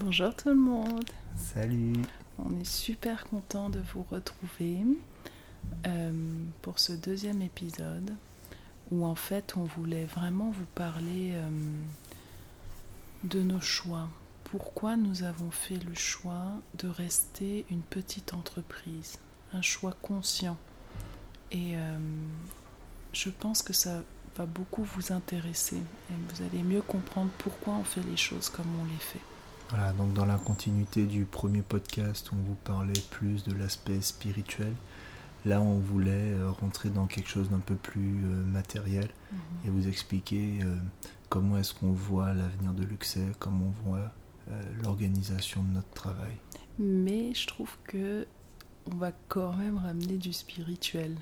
Bonjour tout le monde. Salut. On est super content de vous retrouver euh, pour ce deuxième épisode où en fait on voulait vraiment vous parler euh, de nos choix. Pourquoi nous avons fait le choix de rester une petite entreprise, un choix conscient. Et euh, je pense que ça va beaucoup vous intéresser et vous allez mieux comprendre pourquoi on fait les choses comme on les fait. Voilà, donc dans la continuité du premier podcast, on vous parlait plus de l'aspect spirituel. Là, on voulait euh, rentrer dans quelque chose d'un peu plus euh, matériel Mhm. et vous expliquer euh, comment est-ce qu'on voit l'avenir de Luxet, comment on voit l'organisation de notre travail. Mais je trouve que on va quand même ramener du spirituel.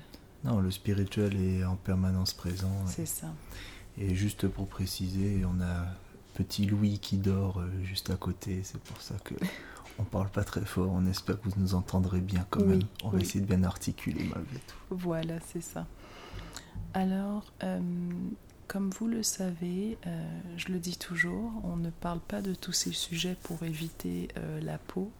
Non, le spirituel est en permanence présent. C'est ça. Et juste pour préciser, on a petit Louis qui dort euh, juste à côté. C'est pour ça que on parle pas très fort. On espère que vous nous entendrez bien quand Oui, même. On va essayer de bien articuler malgré tout. Voilà, c'est ça. Alors, euh, comme vous le savez, euh, je le dis toujours, on ne parle pas de tous ces sujets pour éviter euh, la peau.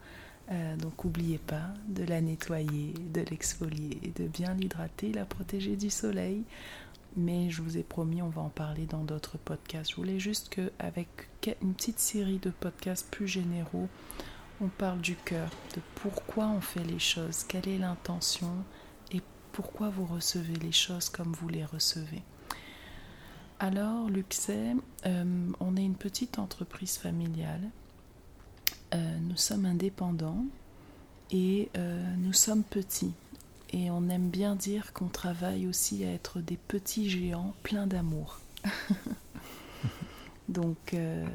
Donc, n'oubliez pas de la nettoyer, de l'exfolier, de bien l'hydrater, la protéger du soleil. Mais je vous ai promis, on va en parler dans d'autres podcasts. Je voulais juste qu'avec une petite série de podcasts plus généraux, on parle du cœur, de pourquoi on fait les choses, quelle est l'intention et pourquoi vous recevez les choses comme vous les recevez. Alors, Luxet, euh, on est une petite entreprise familiale. Euh, nous sommes indépendants et euh, nous sommes petits. Et on aime bien dire qu'on travaille aussi à être des petits géants pleins d'amour. Donc, euh,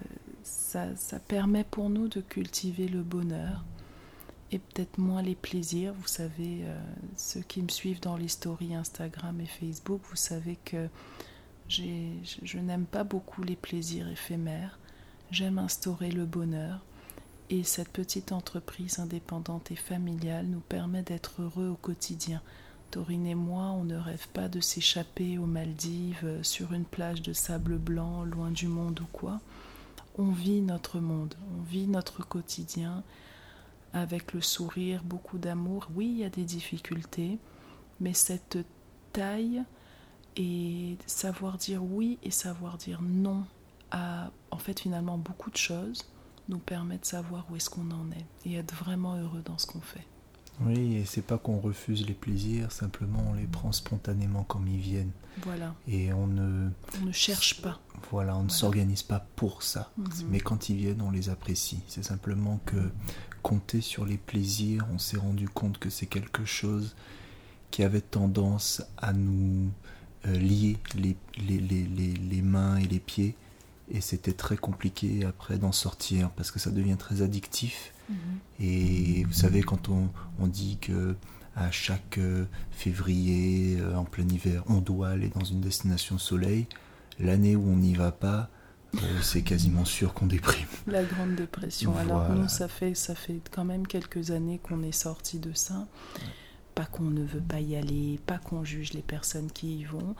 ça, ça permet pour nous de cultiver le bonheur et peut-être moins les plaisirs. Vous savez, euh, ceux qui me suivent dans les stories Instagram et Facebook, vous savez que je n'aime pas beaucoup les plaisirs éphémères. J'aime instaurer le bonheur. Et cette petite entreprise indépendante et familiale nous permet d'être heureux au quotidien. Dorine et moi, on ne rêve pas de s'échapper aux Maldives, euh, sur une plage de sable blanc, loin du monde ou quoi. On vit notre monde, on vit notre quotidien avec le sourire, beaucoup d'amour. Oui, il y a des difficultés, mais cette taille et savoir dire oui et savoir dire non à en fait finalement beaucoup de choses nous permet de savoir où est-ce qu'on en est et être vraiment heureux dans ce qu'on fait. Oui, et c'est pas qu'on refuse les plaisirs, simplement on les prend spontanément comme ils viennent. Voilà, Et on ne, on ne cherche pas. voilà, on ne s'organise pas pour ça. Mhm. Mais quand ils viennent, on les apprécie. C'est simplement que compter sur les plaisirs, on s'est rendu compte que c'est quelque chose qui avait tendance à nous euh, lier les, les, les, les, les mains et les pieds. Et c'était très compliqué après d'en sortir parce que ça devient très addictif. Mhm. Et vous savez, quand on, on dit que à chaque euh, février, euh, en plein hiver, on doit aller dans une destination soleil, l'année où on n'y va pas, euh, c'est quasiment sûr qu'on déprime. La grande dépression. Alors nous, ça fait, ça fait quand même quelques années qu'on est sorti de ça. Pas qu'on ne veut pas y aller, pas qu'on juge les personnes qui y vont.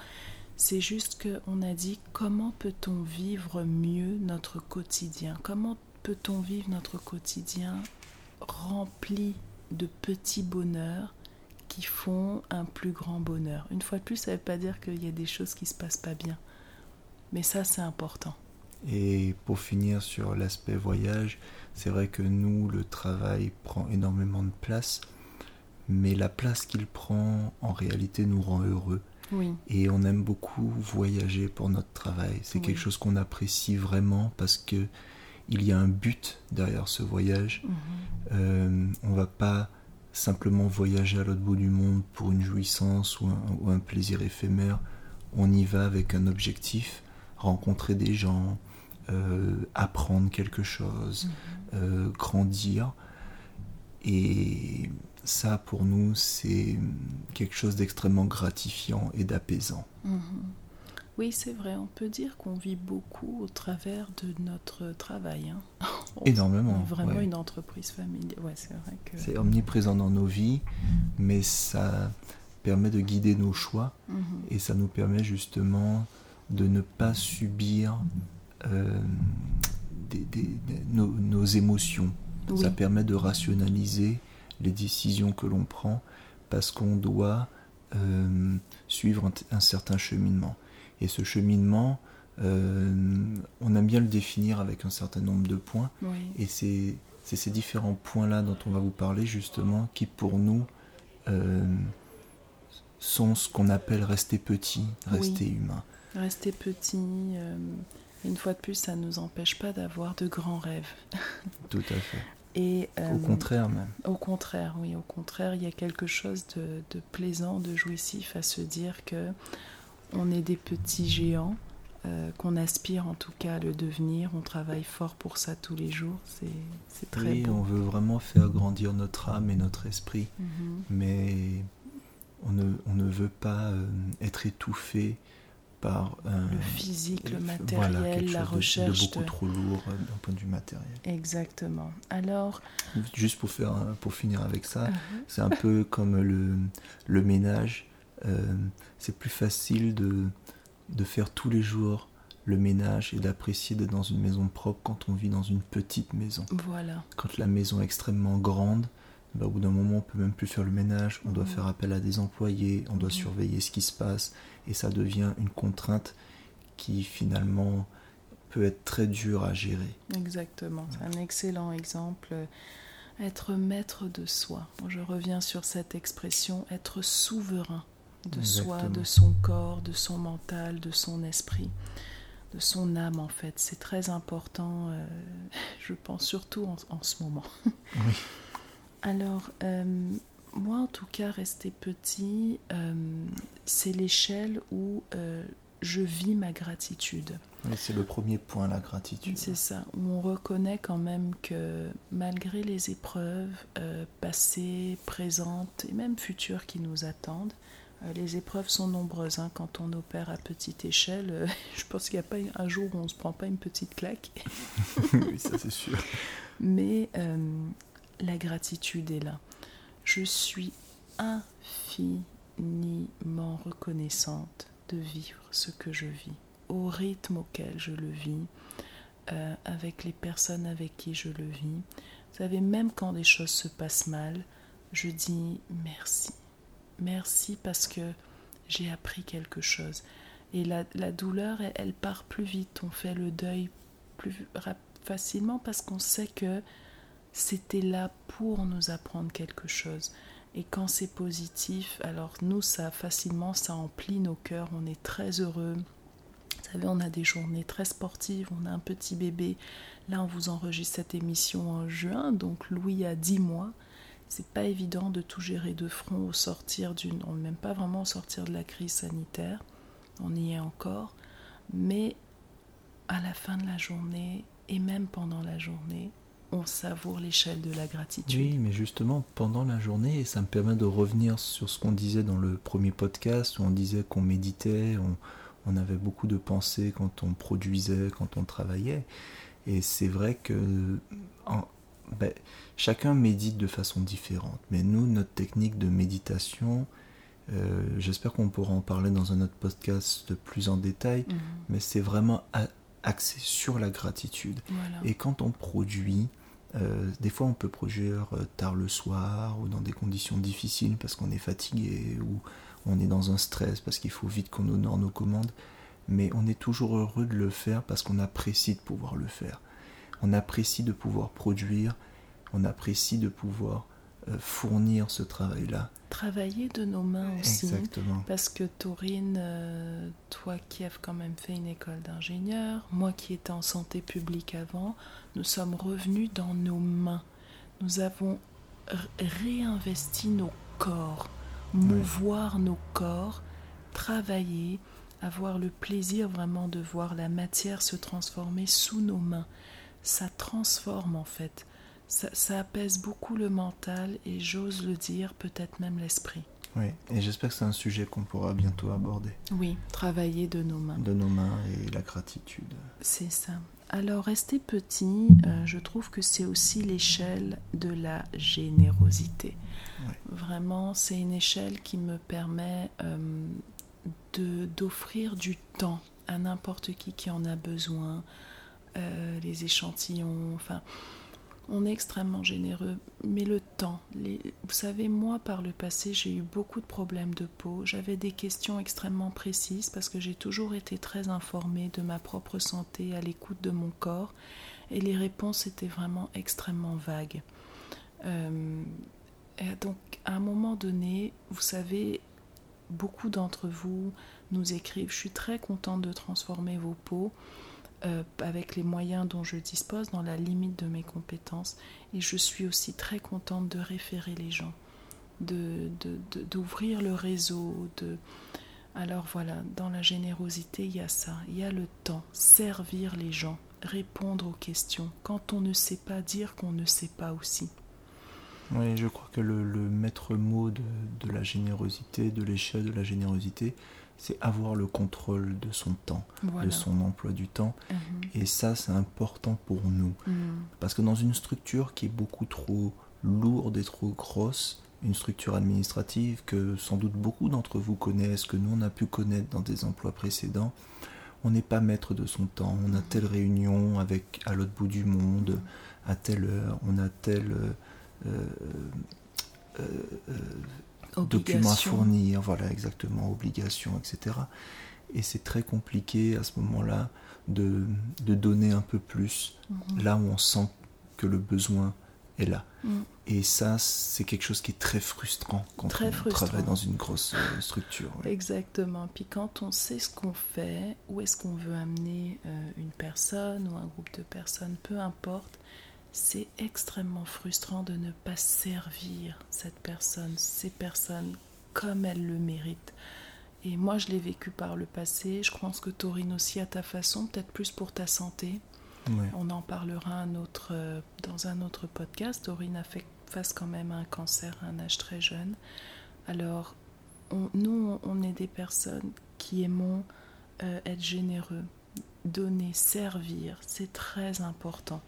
C'est juste qu'on a dit comment peut-on vivre mieux notre quotidien? Comment peut-on vivre notre quotidien rempli de petits bonheurs qui font un plus grand bonheur? Une fois de plus, ça ne veut pas dire qu'il y a des choses qui se passent pas bien. Mais ça, c'est important. Et pour finir sur l'aspect voyage, c'est vrai que nous, le travail prend énormément de place, mais la place qu'il prend, en réalité, nous rend heureux. Oui. Et on aime beaucoup voyager pour notre travail. C'est Oui. quelque chose qu'on apprécie vraiment parce que il y a un but derrière ce voyage. Mhm. Euh, on va pas simplement voyager à l'autre bout du monde pour une jouissance ou un, ou un plaisir éphémère. On y va avec un objectif, rencontrer des gens, euh, apprendre quelque chose, Mhm. euh, grandir. Et ça, pour nous, c'est quelque chose d'extrêmement gratifiant et d'apaisant. Mhm. Oui, c'est vrai, on peut dire qu'on vit beaucoup au travers de notre travail. hein. On- Énormément, est vraiment ouais. une entreprise familiale. Ouais, c'est vrai que. C'est omniprésent dans nos vies, mais ça permet de guider nos choix Mhm. et ça nous permet justement de ne pas subir euh, des, nos, nos, émotions. Oui. Ça permet de rationaliser les décisions que l'on prend parce qu'on doit euh, suivre un, un, certain cheminement. Et ce cheminement, euh, on aime bien le définir avec un certain nombre de points. Oui. Et c'est ces différents points-là dont on va vous parler justement qui pour nous euh, sont ce qu'on appelle rester petit, rester Oui. humain. Rester petit, une fois de plus, ça ne nous empêche pas d'avoir de grands rêves. Tout à fait. Et, Au euh, contraire même. Au contraire, oui, au contraire, il y a quelque chose de, de plaisant, de jouissif à se dire que on est des petits géants, euh, qu'on aspire en tout cas à le devenir, on travaille fort pour ça tous les jours, c'est très Oui, beau. on veut vraiment faire grandir notre âme et notre esprit, Mhm. mais on ne, on ne veut pas euh, être étouffé par euh, Le physique, le voilà, matériel, quelque la chose recherche. de, beaucoup de- trop lourd euh, d'un point de vue matériel. Exactement. Alors, Juste pour, faire, pour finir avec ça, euh, c'est un peu comme le, le ménage. euh, c'est plus facile de, de faire tous les jours le ménage et d'apprécier d'être dans une maison propre quand on vit dans une petite maison. voilà. Quand la maison est extrêmement grande, bah, au bout d'un moment, on peut même plus faire le ménage, on doit Mhm. faire appel à des employés, on doit Mhm. surveiller ce qui se passe, et ça devient une contrainte qui finalement peut être très dure à gérer. Exactement, c'est un excellent exemple. euh, Être maître de soi. Je reviens sur cette expression, être souverain de soi, de son corps, de son mental, de son esprit, de son âme en fait. C'est très important, euh, je pense surtout en, en ce moment. Oui. Alors, euh, moi en tout cas, rester petit, euh, c'est l'échelle où euh, je vis ma gratitude. C'est le premier point, la gratitude. C'est ça, où on reconnaît quand même que malgré les épreuves passées, présentes et même futures qui nous attendent, les épreuves sont nombreuses. hein. Quand on opère à petite échelle, euh, je pense qu'il n'y a pas un jour où on ne se prend pas une petite claque. oui, ça c'est sûr. Mais euh, la gratitude est là. Je suis infiniment reconnaissante de vivre ce que je vis, au rythme auquel je le vis, euh, avec les personnes avec qui je le vis. Vous savez, même quand des choses se passent mal, je dis merci. Merci parce que j'ai appris quelque chose. Et la, la douleur, elle, part plus vite. On fait le deuil plus facilement parce qu'on sait que c'était là pour nous apprendre quelque chose. Et quand c'est positif, alors nous, ça facilement, ça emplit nos cœurs. On est très heureux. Vous savez, on a des journées très sportives. On a un petit bébé. Là, on vous enregistre cette émission en juin. Donc, Louis a 10 mois. C'est pas évident de tout gérer de front au sortir d'une. On même pas vraiment au sortir de la crise sanitaire. On y est encore. Mais à la fin de la journée, et même pendant la journée, on savoure l'échelle de la gratitude. Oui, mais justement, pendant la journée, et ça me permet de revenir sur ce qu'on disait dans le premier podcast, où on disait qu'on méditait, on, on avait beaucoup de pensées quand on produisait, quand on travaillait. Et c'est vrai que en- ben, chacun médite de façon différente. Mais nous, notre technique de méditation, euh, j'espère qu'on pourra en parler dans un autre podcast plus en détail, Mhm. mais c'est vraiment axé sur la gratitude. Voilà. Et quand on produit, euh, des fois on peut produire euh, tard le soir ou dans des conditions difficiles parce qu'on est fatigué ou on est dans un stress parce qu'il faut vite qu'on honore nos commandes. Mais on est toujours heureux de le faire parce qu'on apprécie de pouvoir le faire. On apprécie de pouvoir produire, on apprécie de pouvoir fournir ce travail-là. Travailler de nos mains aussi. Exactement. Parce que Taurine, euh, toi qui as quand même fait une école d'ingénieur, moi qui étais en santé publique avant, nous sommes revenus dans nos mains. Nous avons réinvesti nos corps, mouvoir nos corps, travailler, avoir le plaisir vraiment de voir la matière se transformer sous nos mains. Ça transforme en fait. Ça, ça apaise beaucoup le mental et j'ose le dire, peut-être même l'esprit. Oui, et j'espère que c'est un sujet qu'on pourra bientôt aborder. Oui, travailler de nos mains. De nos mains et la gratitude. C'est ça. Alors, rester petit, euh, je trouve que c'est aussi l'échelle de la générosité. Vraiment, c'est une échelle qui me permet euh, de d'offrir du temps à n'importe qui qui en a besoin, euh, les échantillons, enfin, on est extrêmement généreux, mais le temps, vous savez, moi par le passé, j'ai eu beaucoup de problèmes de peau, j'avais des questions extrêmement précises parce que j'ai toujours été très informée de ma propre santé, à l'écoute de mon corps, et les réponses étaient vraiment extrêmement vagues. Euh, donc, à un moment donné, vous savez, beaucoup d'entre vous nous écrivent Je suis très contente de transformer vos peaux. Euh, avec les moyens dont je dispose, dans la limite de mes compétences. Et je suis aussi très contente de référer les gens, d'ouvrir de, le réseau. De... Alors voilà, dans la générosité, il y a ça, il y a le temps, servir les gens, répondre aux questions, quand on ne sait pas dire qu'on ne sait pas aussi. Oui, je crois que le, le maître mot de, de la générosité, de l'échelle de la générosité, c'est avoir le contrôle de son temps, de son emploi du temps. Mhm. Et ça, c'est important pour nous. Mhm. Parce que dans une structure qui est beaucoup trop lourde et trop grosse, une structure administrative que sans doute beaucoup d'entre vous connaissent, que nous on a pu connaître dans des emplois précédents, on n'est pas maître de son temps. On a mhm. telle réunion avec à l'autre bout du monde, à telle heure, on a telle euh, euh, euh, documents à fournir, voilà exactement, obligations, etc. Et c'est très compliqué à ce moment-là de, de, donner un peu plus mhm. là où on sent que le besoin est là. Mhm. Et ça, c'est quelque chose qui est très frustrant quand on travaille dans une grosse euh, structure. Exactement. Puis quand on sait ce qu'on fait, où est-ce qu'on veut amener euh, une personne ou un groupe de personnes, peu importe, c'est extrêmement frustrant de ne pas servir cette personne, ces personnes comme elles le méritent. Et moi, je l'ai vécu par le passé. Je pense que Taurine aussi à ta façon, peut-être plus pour ta santé. On en parlera un autre, euh, dans un autre podcast. Taurine a fait face quand même à un cancer à un âge très jeune. Alors, nous, on est des personnes qui aimons euh, être généreux, donner, servir. C'est très important.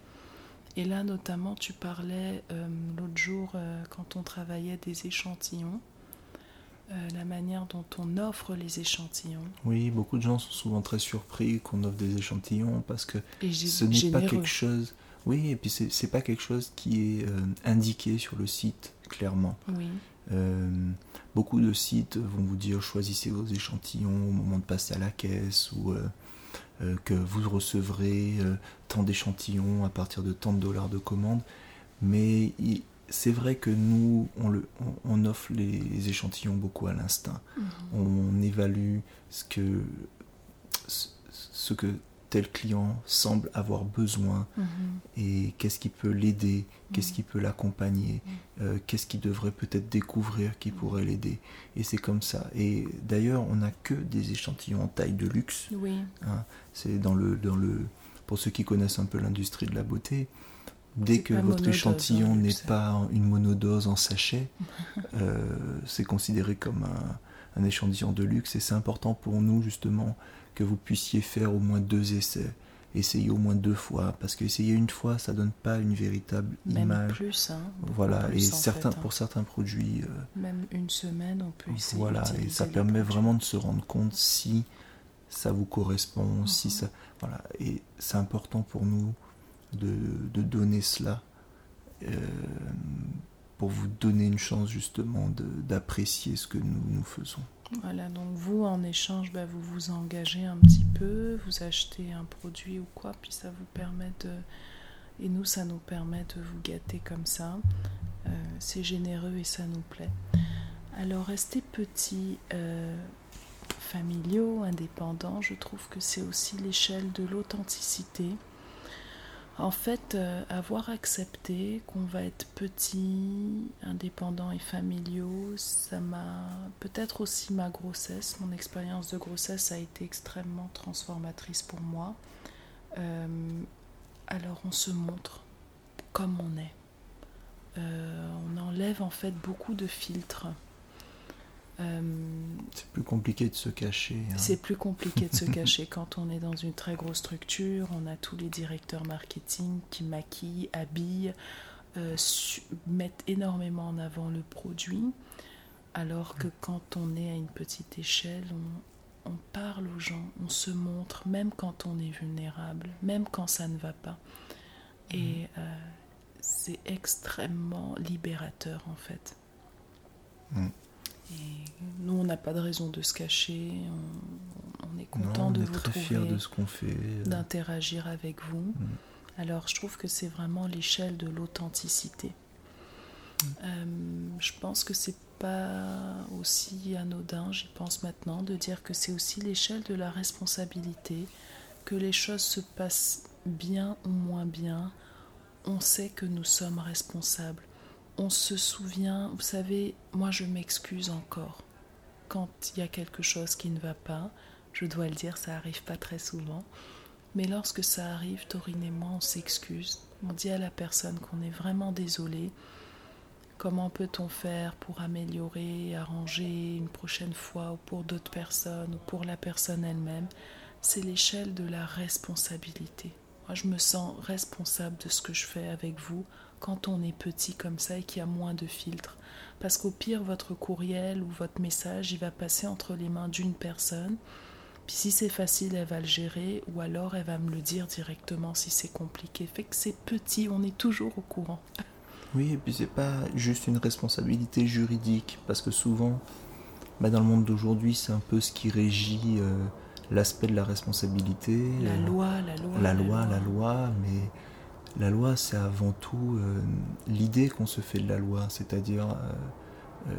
Et là, notamment, tu parlais euh, l'autre jour, euh, quand on travaillait des échantillons, euh, la manière dont on offre les échantillons. Oui, beaucoup de gens sont souvent très surpris qu'on offre des échantillons parce que ce n'est pas quelque chose. Oui, et puis c'est pas quelque chose qui est indiqué sur le site, clairement. Oui. beaucoup de sites vont vous dire choisissez vos échantillons au moment de passer à la caisse ou euh, que vous recevrez euh, tant d'échantillons à partir de tant de dollars de commande. Mais c'est vrai que nous, on, le, on, offre les échantillons beaucoup à l'instinct. Mhm. On évalue ce que, ce que tel client semble avoir besoin mhm. et qu'est-ce qui peut l'aider, qu'est-ce mhm. qui peut l'accompagner, mhm. euh, qu'est-ce qu'il devrait peut-être découvrir qui pourrait l'aider. Et c'est comme ça. Et d'ailleurs, on n'a que des échantillons en taille de luxe. Oui. Hein. c'est dans le, dans le, pour ceux qui connaissent un peu l'industrie de la beauté. Dès que votre échantillon hein, n'est pas une monodose en sachet, euh, c'est considéré comme un, un échantillon de luxe et c'est important pour nous justement que vous puissiez faire au moins deux essais. Essayez au moins deux fois, parce qu'essayer une fois, ça donne pas une véritable Même image. Plus, hein, voilà, et certains, hein. pour certains produits. Euh, Même une semaine, on peut essayer. Voilà, et ça permet vraiment de se rendre compte si ça vous correspond, si mhm. ça. Voilà, et c'est important pour nous de, de donner cela. Euh, pour vous donner une chance justement d'apprécier ce que nous, nous faisons. Voilà, donc vous, en échange, bah, vous vous engagez un petit peu, vous achetez un produit ou quoi, puis ça vous permet de... Et nous, ça nous permet de vous gâter comme ça. Euh, c'est généreux et ça nous plaît. Alors, rester petit, euh, familiaux, indépendants, je trouve que c'est aussi l'échelle de l'authenticité. En fait, euh, avoir accepté qu'on va être petit, indépendant et familiaux, ça m'a peut-être aussi ma grossesse, mon expérience de grossesse a été extrêmement transformatrice pour moi. Euh, alors on se montre comme on est. Euh, on enlève en fait beaucoup de filtres. Euh, c'est plus compliqué de se cacher. Hein. C'est plus compliqué de se cacher quand on est dans une très grosse structure. On a tous les directeurs marketing qui maquillent, habillent, euh, mettent énormément en avant le produit. Alors que quand on est à une petite échelle, on parle aux gens, on se montre, même quand on est vulnérable, même quand ça ne va pas. Et euh, c'est extrêmement libérateur en fait. Mm. Et nous, on n'a pas de raison de se cacher. On, est content de vous trouver, de ce qu'on fait, euh. d'interagir avec vous. Mm. Alors, je trouve que c'est vraiment l'échelle de l'authenticité. Euh, je pense que c'est pas aussi anodin, j'y pense maintenant, de dire que c'est aussi l'échelle de la responsabilité, que les choses se passent bien ou moins bien, on sait que nous sommes responsables. On se souvient, vous savez, moi je m'excuse encore. Quand il y a quelque chose qui ne va pas, je dois le dire, ça arrive pas très souvent. Mais lorsque ça arrive, Taurine et moi, on s'excuse. On dit à la personne qu'on est vraiment désolé. Comment peut-on faire pour améliorer, arranger une prochaine fois ou pour d'autres personnes ou pour la personne elle-même? C'est l'échelle de la responsabilité. Moi, je me sens responsable de ce que je fais avec vous quand on est petit comme ça et qu'il y a moins de filtres. Parce qu'au pire, votre courriel ou votre message, il va passer entre les mains d'une personne. Puis si c'est facile, elle va le gérer ou alors elle va me le dire directement si c'est compliqué. Fait que c'est petit, on est toujours au courant. Oui, et puis c'est pas juste une responsabilité juridique, parce que souvent, bah dans le monde d'aujourd'hui, c'est un peu ce qui régit euh, l'aspect de la responsabilité. La euh, loi, la loi. La, loi, la loi, mais la loi, c'est avant tout euh, l'idée qu'on se fait de la loi, c'est-à-dire euh,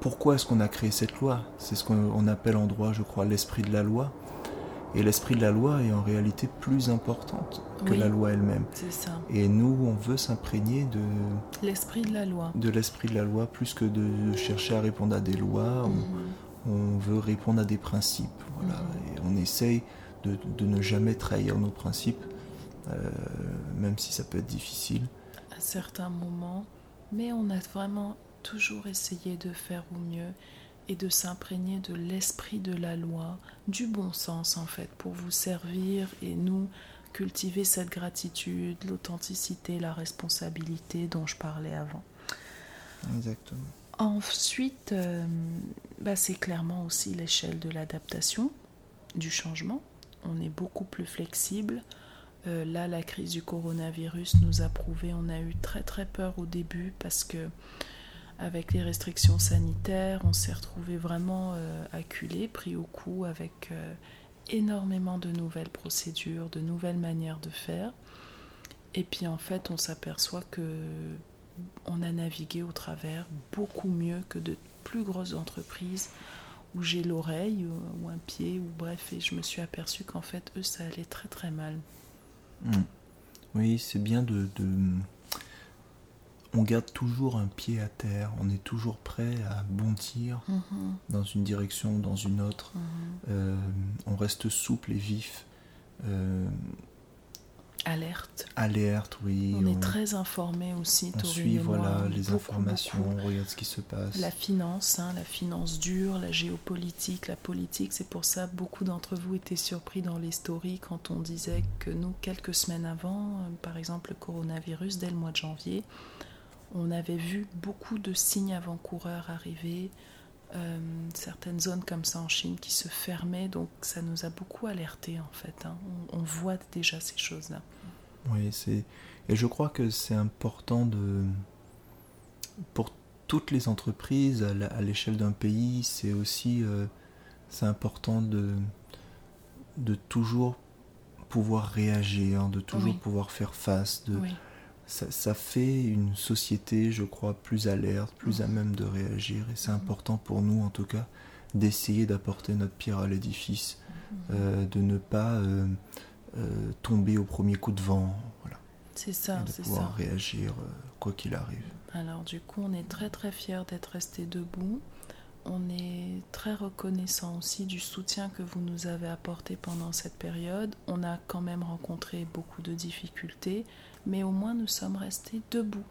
pourquoi est-ce qu'on a créé cette loi? C'est ce qu'on appelle en droit, je crois, l'esprit de la loi. Et l'esprit de la loi est en réalité plus importante que la loi elle-même. C'est ça. Et nous, on veut s'imprégner de l'esprit de la loi. De l'esprit de la loi, plus que de chercher à répondre à des lois. On veut répondre à des principes. Voilà, et on essaye de, ne jamais trahir nos principes, euh, même si ça peut être difficile. À certains moments, mais on a vraiment toujours essayé de faire au mieux et de s'imprégner de l'esprit de la loi, du bon sens en fait, pour vous servir et nous cultiver cette gratitude, l'authenticité, la responsabilité dont je parlais avant. Exactement. Ensuite, euh, bah, c'est clairement aussi l'échelle de l'adaptation, du changement. On est beaucoup plus flexible. Euh, là, la crise du coronavirus nous a prouvé, on a eu très très peur au début parce que avec les restrictions sanitaires, on s'est retrouvé vraiment euh, acculé, pris au cou avec énormément de nouvelles procédures, de nouvelles manières de faire. Et puis en fait, on s'aperçoit que on a navigué au travers beaucoup mieux que de plus grosses entreprises où j'ai l'oreille ou un pied, ou bref, et je me suis aperçu qu'en fait, eux, ça allait très très mal. Hmm. Oui, c'est bien de, On garde toujours un pied à terre, on est toujours prêt à bondir mm-hmm. dans une direction ou dans une autre. Mm-hmm. Euh, on reste souple et vif. Euh, Alerte. Alerte, oui. On, est très informé aussi. On suit voilà, les informations, on regarde ce qui se passe. La finance, hein, la finance dure, la géopolitique, la politique. C'est pour ça beaucoup d'entre vous étaient surpris dans les stories quand on disait que nous, quelques semaines avant, euh, par exemple le coronavirus, dès le mois de janvier, on avait vu beaucoup de signes avant-coureurs arriver. Euh, certaines zones comme ça en Chine qui se fermaient, donc ça nous a beaucoup alerté en fait. Hein. On, voit déjà ces choses-là. Oui, c'est et je crois que c'est important de pour toutes les entreprises à l'échelle d'un pays, c'est aussi euh, c'est important de de toujours pouvoir réagir, de toujours pouvoir faire face, de ça, fait une société, je crois, plus alerte, plus à même de réagir. Et c'est important pour nous, en tout cas, d'essayer d'apporter notre pierre à l'édifice, euh, de ne pas euh, euh, tomber au premier coup de vent. Voilà. C'est ça, c'est ça. De pouvoir réagir quoi qu'il arrive. Alors, du coup, on est très très fiers d'être restés debout. On est très reconnaissant aussi du soutien que vous nous avez apporté pendant cette période. On a quand même rencontré beaucoup de difficultés, mais au moins nous sommes restés debout.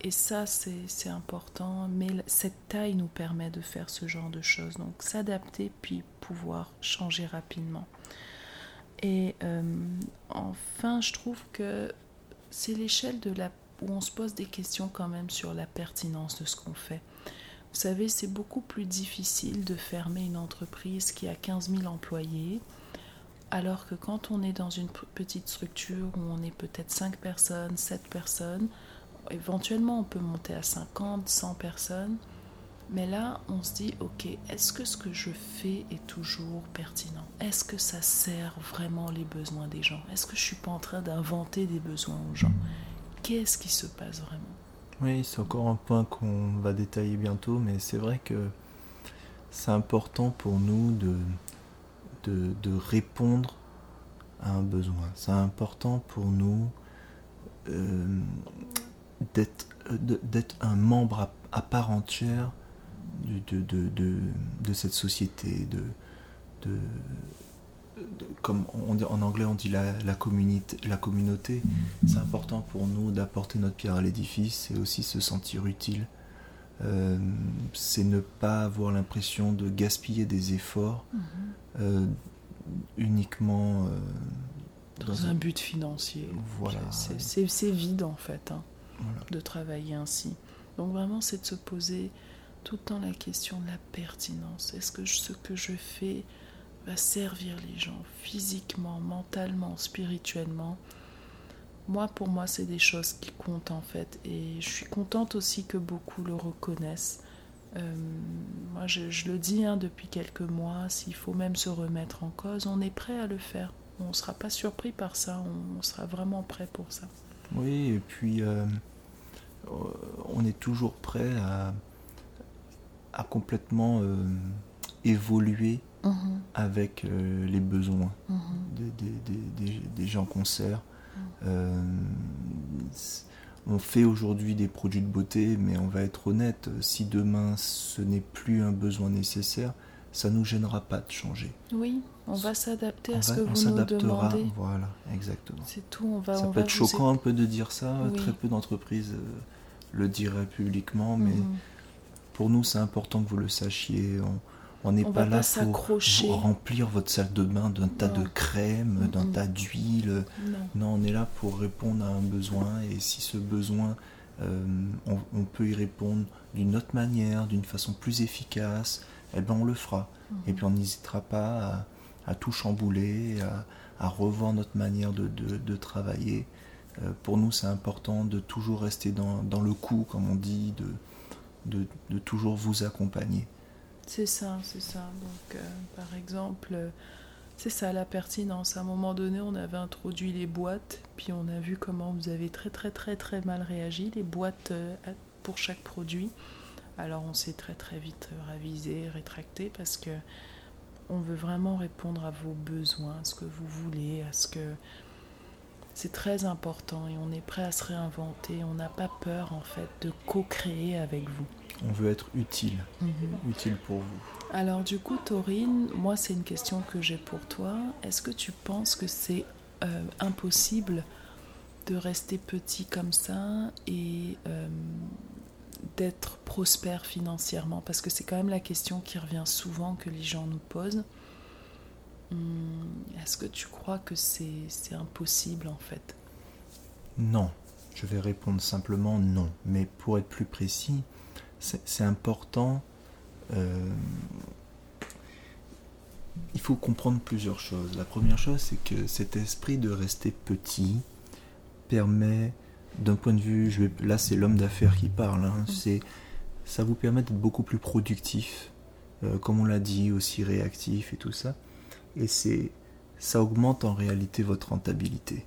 Et ça, c'est important, mais cette taille nous permet de faire ce genre de choses. Donc s'adapter, puis pouvoir changer rapidement. Et euh, enfin, je trouve que c'est l'échelle de la où on se pose des questions quand même sur la pertinence de ce qu'on fait. Vous savez, c'est beaucoup plus difficile de fermer une entreprise qui a 15 000 employés, alors que quand on est dans une petite structure où on est peut-être 5 personnes, 7 personnes, éventuellement on peut monter à 50, 100 personnes, mais là on se dit, ok, est-ce que ce que je fais est toujours pertinent? Est-ce que ça sert vraiment les besoins des gens? Est-ce que je suis pas en train d'inventer des besoins aux gens? Qu'est-ce qui se passe vraiment? Oui, c'est encore un point qu'on va détailler bientôt, mais c'est vrai que c'est important pour nous de, de, répondre à un besoin. C'est important pour nous euh, d'être un membre à, part entière de, cette société, comme en anglais on dit la, la communauté, c'est important pour nous d'apporter notre pierre à l'édifice et aussi se sentir utile. Euh, c'est ne pas avoir l'impression de gaspiller des efforts mhm. euh, uniquement euh, dans, un, but financier. Voilà. C'est vide en fait hein, de travailler ainsi. Donc vraiment c'est de se poser tout le temps la question de la pertinence. Est-ce que ce que je fais va servir les gens physiquement, mentalement, spirituellement? Moi, pour moi, c'est des choses qui comptent en fait. Et je suis contente aussi que beaucoup le reconnaissent. Euh, moi, je, le dis hein, depuis quelques mois, s'il faut même se remettre en cause, on est prêt à le faire. On ne sera pas surpris par ça, on, sera vraiment prêt pour ça. Oui, et puis euh, on est toujours prêt à, à complètement euh, évoluer Mhm. avec euh, les besoins mhm. des, gens qu'on sert. Mhm. Euh, on fait aujourd'hui des produits de beauté, mais on va être honnête, si demain ce n'est plus un besoin nécessaire, ça ne nous gênera pas de changer. Oui, on va s'adapter à ce que vous nous demandez. Voilà, exactement. C'est tout. On va, ça peut être choquant un peu de dire ça. Très peu d'entreprises euh, le diraient publiquement, mais pour nous, c'est important que vous le sachiez. On n'est pas là pour remplir votre salle de bain d'un tas de crème, d'un tas d'huile. Non. on est là pour répondre à un besoin et si ce besoin, euh, on, peut y répondre d'une autre manière, d'une façon plus efficace, eh ben on le fera. Mhm. Et puis on n'hésitera pas à, tout chambouler, à, revoir notre manière de, travailler. Euh, pour nous, c'est important de toujours rester dans, le coup, comme on dit, de, de toujours vous accompagner. C'est ça, c'est ça. Donc, euh, par exemple, euh, c'est ça la pertinence. À un moment donné, on avait introduit les boîtes, puis on a vu comment vous avez très très très très mal réagi, les boîtes euh, pour chaque produit. Alors on s'est très très vite ravisé, rétracté, parce que on veut vraiment répondre à vos besoins, à ce que vous voulez, à ce que c'est très important et on est prêt à se réinventer. On n'a pas peur en fait de co-créer avec vous on veut être utile, mhm. utile pour vous. Alors du coup, Taurine, moi c'est une question que j'ai pour toi. Est-ce que tu penses que c'est euh, impossible de rester petit comme ça et euh, d'être prospère financièrement? Parce que c'est quand même la question qui revient souvent que les gens nous posent. Hum, est-ce que tu crois que c'est impossible en fait? Non, je vais répondre simplement non. Mais pour être plus précis, c'est important. Euh, il faut comprendre plusieurs choses. La première chose, c'est que cet esprit de rester petit permet, d'un point de vue, je vais, là c'est l'homme d'affaires qui parle, hein, mm. c'est, ça vous permet d'être beaucoup plus productif, euh, comme on l'a dit, aussi réactif et tout ça. Et c'est, ça augmente en réalité votre rentabilité.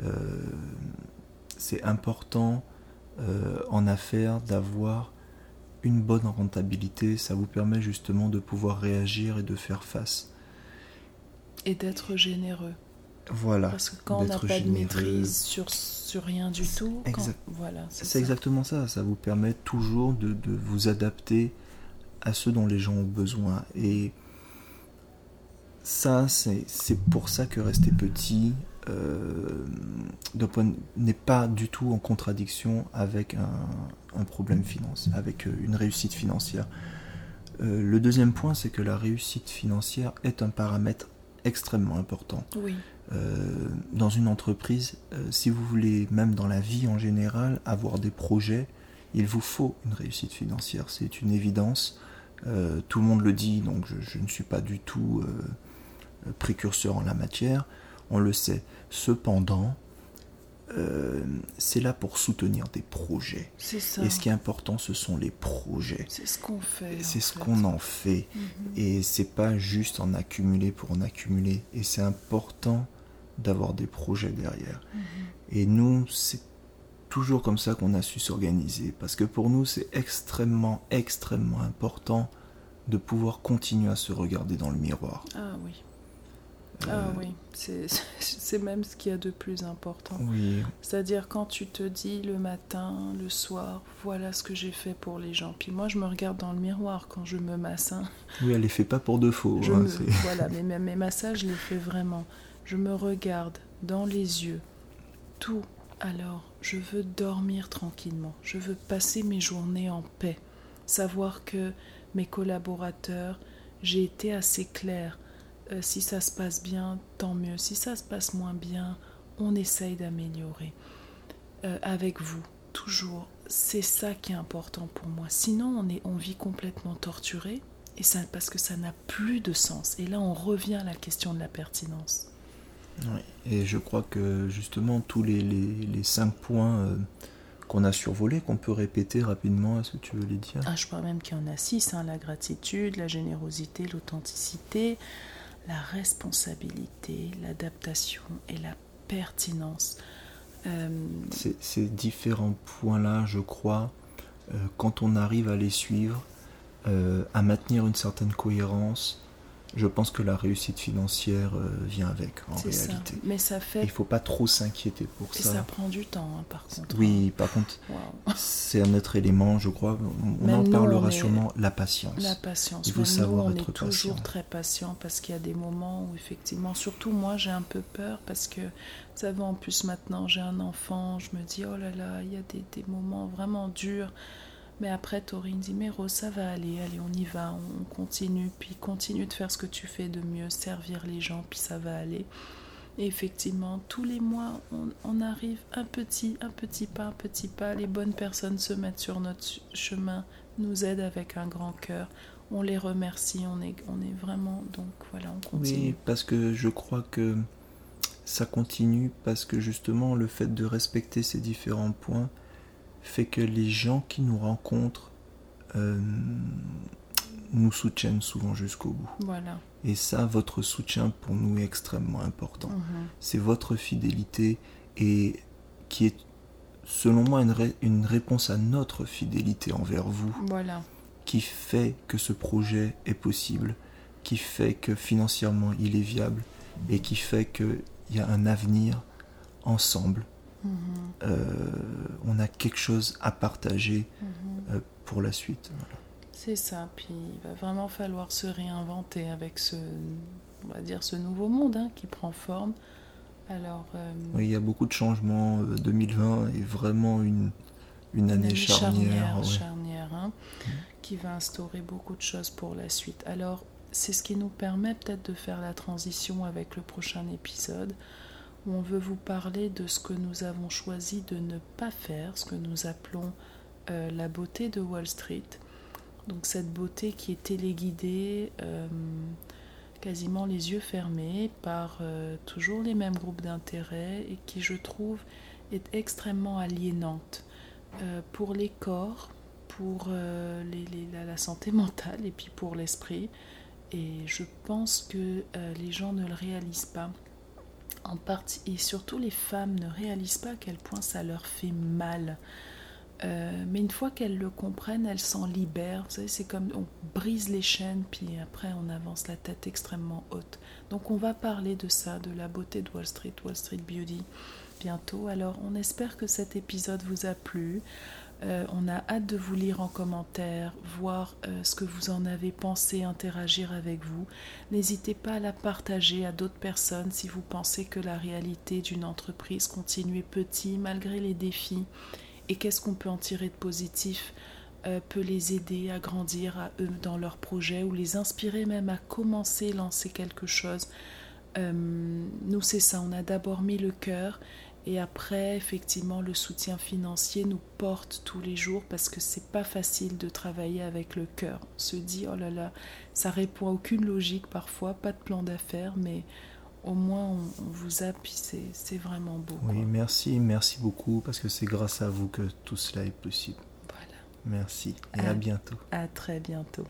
Euh, c'est important en affaires d'avoir une bonne rentabilité, ça vous permet justement de pouvoir réagir et de faire face. Et d'être généreux. Voilà. Parce que quand on n'a pas de maîtrise sur, sur rien du tout, voilà. C'est exactement ça. Ça vous permet toujours de, de, vous adapter à ce dont les gens ont besoin. Et ça, c'est pour ça que rester petit, euh, n'est pas du tout en contradiction avec un, problème financier, avec euh, une réussite financière. Euh, le deuxième point, c'est que la réussite financière est un paramètre extrêmement important. Oui. dans une entreprise, si vous voulez, même dans la vie en général, avoir des projets, Il vous faut une réussite financière, c'est une évidence. Tout le monde le dit, donc je, ne suis pas du tout précurseur en la matière, on le sait. Cependant, euh, c'est là pour soutenir des projets. Ça. Et ce qui est important, ce sont les projets. C'est ce qu'on fait. C'est ce qu'on en fait. Mhm. Et c'est pas juste en accumuler pour en accumuler. Et c'est important d'avoir des projets derrière. Mhm. Et nous, c'est toujours comme ça qu'on a su s'organiser. Parce que pour nous, c'est extrêmement, extrêmement important de pouvoir continuer à se regarder dans le miroir. Ah oui. Ah oui, c'est même ce qu'il y a de plus important. Oui. C'est-à-dire quand tu te dis le matin, le soir, voilà ce que j'ai fait pour les gens. Puis moi, je me regarde dans le miroir quand je me masse. hein. Oui, elle les fait pas pour de faux. Je hein, me- voilà, mais mes massages, je les fais vraiment. Je me regarde dans les yeux, tout. Alors, je veux dormir tranquillement. Je veux passer mes journées en paix. Savoir que mes collaborateurs, j'ai été assez claire. Euh, si ça se passe bien, tant mieux. Si ça se passe moins bien, on essaye d'améliorer. Euh, avec vous, toujours. C'est ça qui est important pour moi. Sinon, on, est, on vit complètement torturé. Et ça, parce que ça n'a plus de sens. Et là, on revient à la question de la pertinence. Oui. Et je crois que justement, tous les, les, les cinq points euh, qu'on a survolés, qu'on peut répéter rapidement, est-ce que tu veux les dire? Ah, je crois même qu'il y en a six hein, la gratitude, la générosité, l'authenticité, la responsabilité, l'adaptation et la pertinence. Euh, Ces, différents points-là, je crois, euh, quand on arrive à les suivre, euh, à maintenir une certaine cohérence, je pense que la réussite financière euh, vient avec, en ça. réalité. Mais ça fait. Il ne faut pas trop s'inquiéter pour Et ça. ça prend du temps, hein, par contre. Oui, par contre, c'est un autre élément, je crois. On, Même en nous, parlera on est- sûrement, la patience. La patience. Il faut Même savoir nous, on être est toujours patient. très patient parce qu'il y a des moments où effectivement, surtout moi, j'ai un peu peur parce que, vous savez, en plus maintenant, j'ai un enfant, je me dis, oh là là, il y a des, des moments vraiment durs. Mais après, Taurine dit, mais Rose, ça va aller, allez, on y va, on continue, puis continue de faire ce que tu fais de mieux, servir les gens, puis ça va aller. Et effectivement, tous les mois, on, on arrive un petit, un petit pas, un petit pas. Les bonnes personnes se mettent sur notre ch- chemin, nous aident avec un grand cœur. On les remercie, on est, on est vraiment. Donc voilà, on continue. Oui, parce que je crois que ça continue, parce que justement, le fait de respecter ces différents points fait que les gens qui nous rencontrent euh, nous soutiennent souvent jusqu'au bout. Voilà. Et ça, votre soutien pour nous est extrêmement important. Mhm. C'est votre fidélité et qui est, selon moi, une, ré- une réponse à notre fidélité envers vous Voilà. qui fait que ce projet est possible, qui fait que financièrement il est viable et qui fait qu'il y a un avenir ensemble. Mhm. Euh, on a quelque chose à partager Mhm. euh, pour la suite. Voilà. C'est ça. Puis il va vraiment falloir se réinventer avec ce, on va dire, ce nouveau monde hein, qui prend forme. Alors. euh, Oui, il y a beaucoup de changements. euh, 2020 est vraiment une, une une année année charnière. charnière, ouais. charnière, hein, qui va instaurer beaucoup de choses pour la suite. Alors, c'est ce qui nous permet peut-être de faire la transition avec le prochain épisode, on veut vous parler de ce que nous avons choisi de ne pas faire, ce que nous appelons euh, la beauté de Wall Street. Donc cette beauté qui est téléguidée, euh, quasiment les yeux fermés, par euh, toujours les mêmes groupes d'intérêt et qui, je trouve, est extrêmement aliénante pour les corps, pour la, santé mentale et puis pour l'esprit. Et je pense que les gens ne le réalisent pas. En partie, et surtout les femmes ne réalisent pas à quel point ça leur fait mal. Euh, mais une fois qu'elles le comprennent, elles s'en libèrent. C'est comme on brise les chaînes, puis après on avance la tête extrêmement haute. Donc on va parler de ça, de la beauté de Wall Street, Wall Street Beauty, bientôt. Alors on espère que cet épisode vous a plu. Euh, on a hâte de vous lire en commentaire, voir euh, ce que vous en avez pensé, interagir avec vous. N'hésitez pas à la partager à d'autres personnes si vous pensez que la réalité d'une entreprise continue petit malgré les défis et qu'est-ce qu'on peut en tirer de positif euh, peut les aider à grandir à eux dans leurs projets ou les inspirer même à commencer, lancer quelque chose. Nous, c'est ça, on a d'abord mis le cœur Et après, effectivement, le soutien financier nous porte tous les jours parce que c'est pas facile de travailler avec le cœur. On se dit, oh là là, ça répond à aucune logique parfois, pas de plan d'affaires, mais au moins on, vous a, puis c'est vraiment beau. Oui, merci, merci beaucoup parce que c'est grâce à vous que tout cela est possible. Voilà. Merci et à bientôt. À très bientôt.